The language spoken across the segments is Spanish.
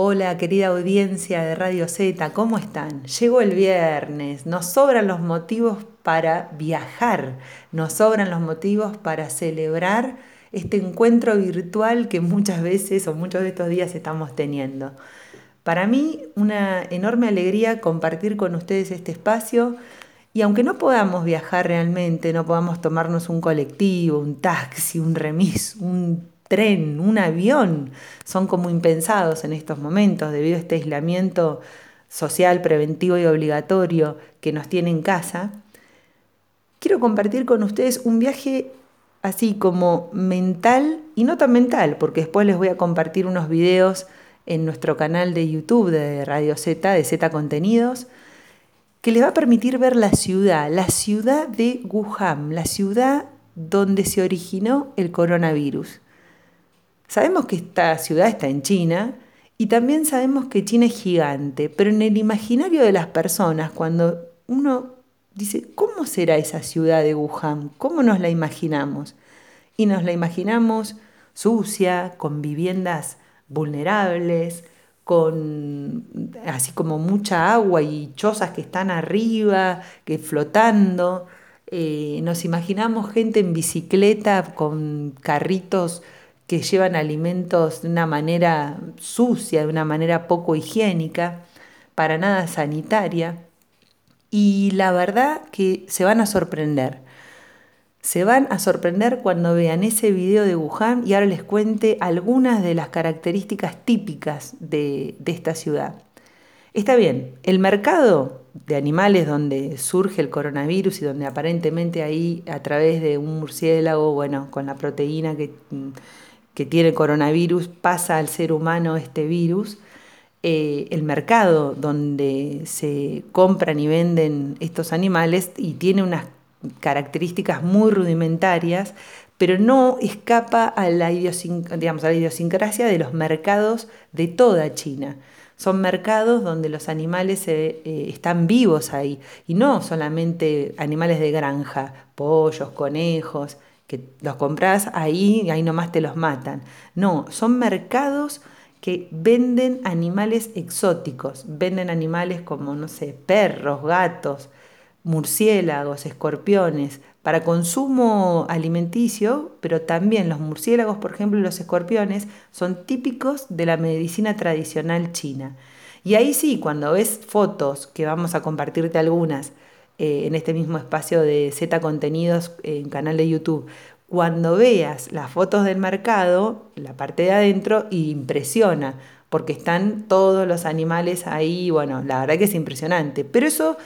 Hola querida audiencia de Radio Z, ¿cómo están? Llegó el viernes, nos sobran los motivos para viajar, nos sobran los motivos para celebrar este encuentro virtual que muchas veces o muchos de estos días estamos teniendo. Para mí una enorme alegría compartir con ustedes este espacio y aunque no podamos viajar realmente, no podamos tomarnos un colectivo, un taxi, un remis, un tren, un avión, son como impensados en estos momentos debido a este aislamiento social, preventivo y obligatorio que nos tiene en casa, quiero compartir con ustedes un viaje así como mental y no tan mental, porque después les voy a compartir unos videos en nuestro canal de YouTube de Radio Z, de Z Contenidos, que les va a permitir ver la ciudad, la ciudad de Wuhan, la ciudad donde se originó el coronavirus. Sabemos que esta ciudad está en China y también sabemos que China es gigante, pero en el imaginario de las personas, cuando uno dice, ¿cómo será esa ciudad de Wuhan? ¿Cómo nos la imaginamos? Y nos la imaginamos sucia, con viviendas vulnerables, con así como mucha agua y chozas que están arriba, que flotando. Eh, nos imaginamos gente en bicicleta con carritos que llevan alimentos de una manera sucia, de una manera poco higiénica, para nada sanitaria. Y la verdad que se van a sorprender. Se van a sorprender cuando vean ese video de Wuhan y ahora les cuente algunas de las características típicas de, de esta ciudad. Está bien, el mercado de animales donde surge el coronavirus y donde aparentemente ahí a través de un murciélago, bueno, con la proteína que que tiene coronavirus pasa al ser humano este virus, eh, el mercado donde se compran y venden estos animales y tiene unas características muy rudimentarias, pero no escapa a la, idiosincrasia de los mercados de toda China. Son mercados donde los animales eh, están vivos ahí, y no solamente animales de granja, pollos, conejos, que los compras ahí y ahí nomás te los matan. No, son mercados que venden animales exóticos, venden animales como, no sé, perros, gatos, murciélagos, escorpiones, para consumo alimenticio, pero también los murciélagos, por ejemplo, y los escorpiones son típicos de la medicina tradicional china. Y ahí sí, cuando ves fotos, que vamos a compartirte algunas, eh, en este mismo espacio de Z Contenidos en canal de YouTube. Cuando veas las fotos del mercado, la parte de adentro, impresiona, porque están todos los animales ahí, bueno, la verdad que es impresionante. Pero eso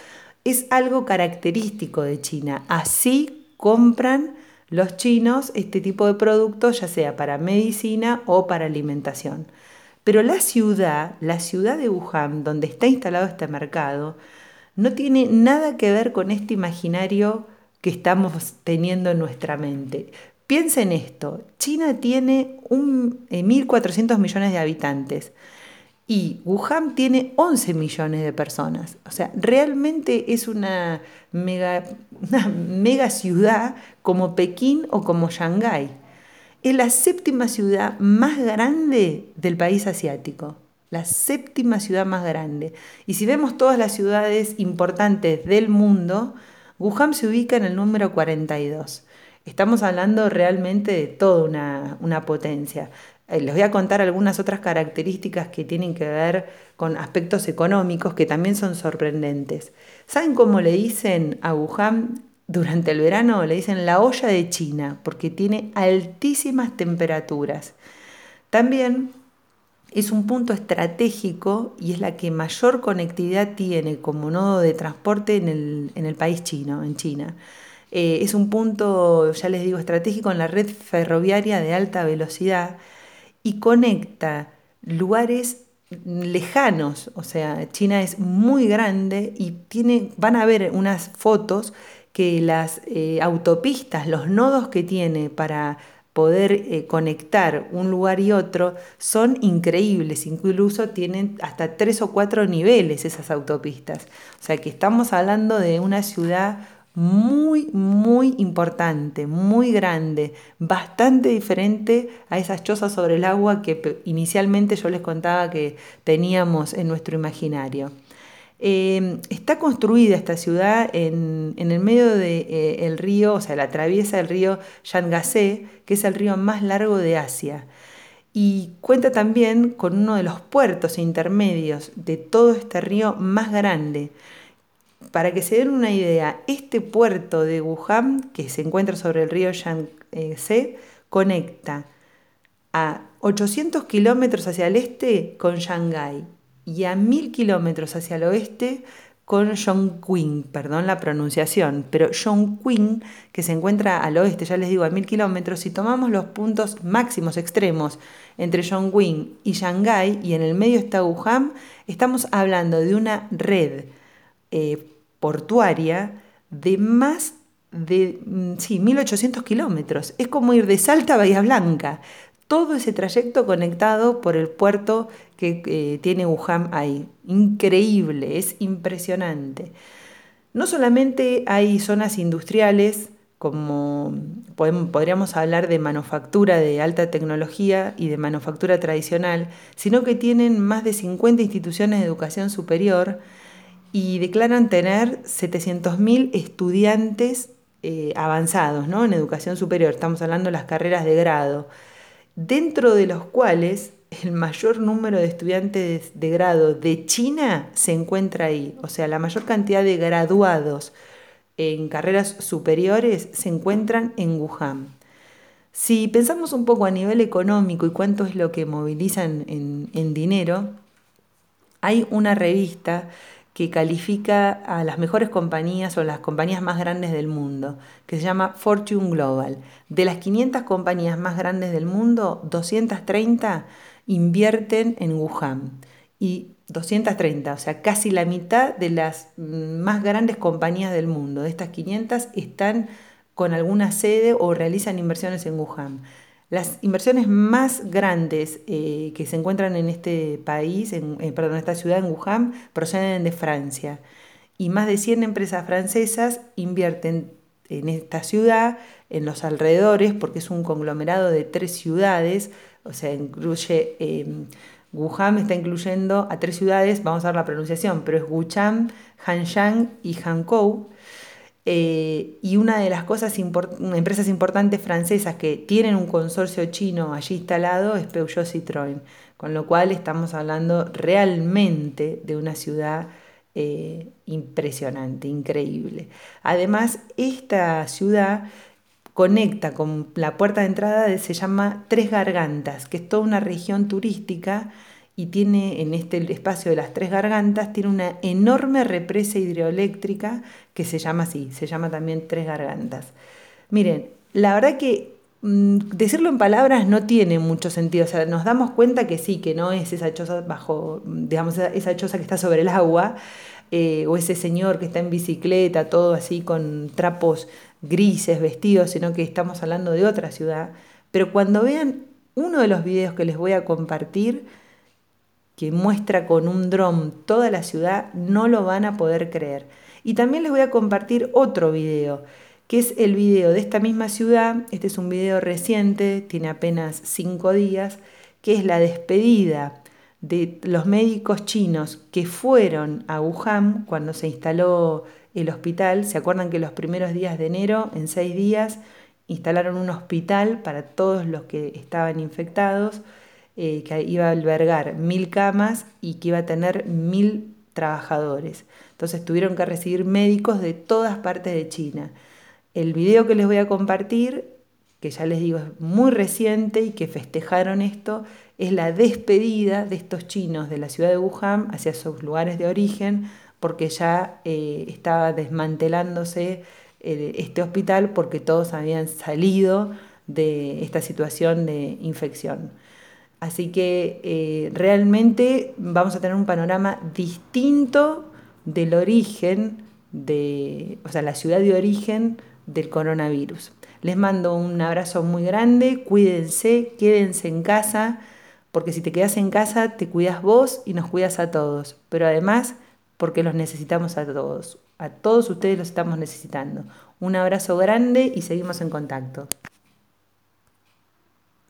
es algo característico de China. Así compran los chinos este tipo de productos, ya sea para medicina o para alimentación. Pero la ciudad, la ciudad de Wuhan, donde está instalado este mercado, no tiene nada que ver con este imaginario que estamos teniendo en nuestra mente. Piensa en esto, China tiene 1.400 eh, millones de habitantes y Wuhan tiene 11 millones de personas. O sea, realmente es una mega, una mega ciudad como Pekín o como Shanghái. Es la séptima ciudad más grande del país asiático la séptima ciudad más grande. Y si vemos todas las ciudades importantes del mundo, Wuhan se ubica en el número 42. Estamos hablando realmente de toda una, potencia. Eh, les voy a contar algunas otras características que tienen que ver con aspectos económicos que también son sorprendentes. ¿Saben cómo le dicen a Wuhan durante el verano? Le dicen la olla de China, porque tiene altísimas temperaturas. También es un punto estratégico y es la que mayor conectividad tiene como nodo de transporte en el, país chino, en China. Eh, es un punto, ya les digo, estratégico en la red ferroviaria de alta velocidad y conecta lugares lejanos, o sea, China es muy grande y tiene, van a ver unas fotos que las eh, autopistas, los nodos que tiene para poder eh, conectar un lugar y otro son increíbles, incluso tienen hasta tres o cuatro niveles esas autopistas. O sea que estamos hablando de una ciudad muy, muy importante, muy grande, bastante diferente a esas chozas sobre el agua que inicialmente yo les contaba que teníamos en nuestro imaginario. Em, está construida esta ciudad en, el medio del de, eh, río, o sea, la atraviesa el río Yangtze, que es el río más largo de Asia. Y cuenta también con uno de los puertos intermedios de todo este río más grande. Para que se den una idea, este puerto de Wuhan, que se encuentra sobre el río Yangtze, conecta a 800 kilómetros hacia el este con Shanghái y a 1000 kilómetros hacia el oeste con Zhongqing, perdón la pronunciación, pero Zhongqing, que se encuentra al oeste, ya les digo, a 1000 kilómetros, si tomamos los puntos máximos extremos entre Zhongqing y Shanghái y en el medio está Wuhan, estamos hablando de una red eh, portuaria de más de mm, sí, 1800 kilómetros. Es como ir de Salta a Bahía Blanca. Todo ese trayecto conectado por el puerto que eh, tiene Wuhan ahí. Increíble, es impresionante. No solamente hay zonas industriales, como podríamos hablar de manufactura de alta tecnología y de manufactura tradicional, sino que tienen más de 50 instituciones de educación superior y declaran tener 700.000 estudiantes eh, avanzados ¿no? en educación superior, estamos hablando de las carreras de grado, dentro de los cuales el mayor número de estudiantes de grado de China se encuentra ahí, o sea, la mayor cantidad de graduados en carreras superiores se encuentran en Wuhan. Si pensamos un poco a nivel económico y cuánto es lo que movilizan en dinero, hay una revista que califica a las mejores compañías o las compañías más grandes del mundo, que se llama Fortune Global. De las 500 compañías más grandes del mundo, 230 invierten en Wuhan. Y 230, o sea, casi la mitad de las más grandes compañías del mundo, de estas 500, están con alguna sede o realizan inversiones en Wuhan. Las inversiones más grandes eh, que se encuentran en este país, en, eh, perdón, en esta ciudad, en Wuhan, proceden de Francia. Y más de 100 empresas francesas invierten en esta ciudad, en los alrededores, porque es un conglomerado de tres ciudades, o sea, incluye, eh, Wuhan está incluyendo a tres ciudades, vamos a ver la pronunciación, pero es Wuchang, Hanshan y Hankou. Eh, y una de las cosas, empresas importantes francesas que tienen un consorcio chino allí instalado es Peugeot Citroën, con lo cual estamos hablando realmente de una ciudad eh, impresionante, increíble. Además, esta ciudad conecta con la puerta de entrada, se llama Tres Gargantas, que es toda una región turística y tiene en este espacio de las tres gargantas, tiene una enorme represa hidroeléctrica que se llama así, se llama también tres gargantas. Miren, la verdad que mm, decirlo en palabras no tiene mucho sentido, o sea, nos damos cuenta que sí, que no es esa choza bajo, digamos, esa choza que está sobre el agua, eh, o ese señor que está en bicicleta, todo así con trapos grises, vestidos, sino que estamos hablando de otra ciudad. Pero cuando vean uno de los videos que les voy a compartir, que muestra con un dron toda la ciudad, no lo van a poder creer. Y también les voy a compartir otro video, que es el video de esta misma ciudad. Este es un video reciente, tiene apenas cinco días, que es la despedida de los médicos chinos que fueron a Wuhan cuando se instaló el hospital. ¿Se acuerdan que los primeros días de enero, en seis días, instalaron un hospital para todos los que estaban infectados? Eh, que iba a albergar mil camas y que iba a tener mil trabajadores. Entonces tuvieron que recibir médicos de todas partes de China. El video que les voy a compartir, que ya les digo es muy reciente y que festejaron esto, es la despedida de estos chinos de la ciudad de Wuhan hacia sus lugares de origen, porque ya eh, estaba desmantelándose eh, este hospital porque todos habían salido de esta situación de infección. Así que eh, realmente vamos a tener un panorama distinto del origen, de, o sea, la ciudad de origen del coronavirus. Les mando un abrazo muy grande, cuídense, quédense en casa, porque si te quedas en casa te cuidas vos y nos cuidas a todos, pero además porque los necesitamos a todos. A todos ustedes los estamos necesitando. Un abrazo grande y seguimos en contacto.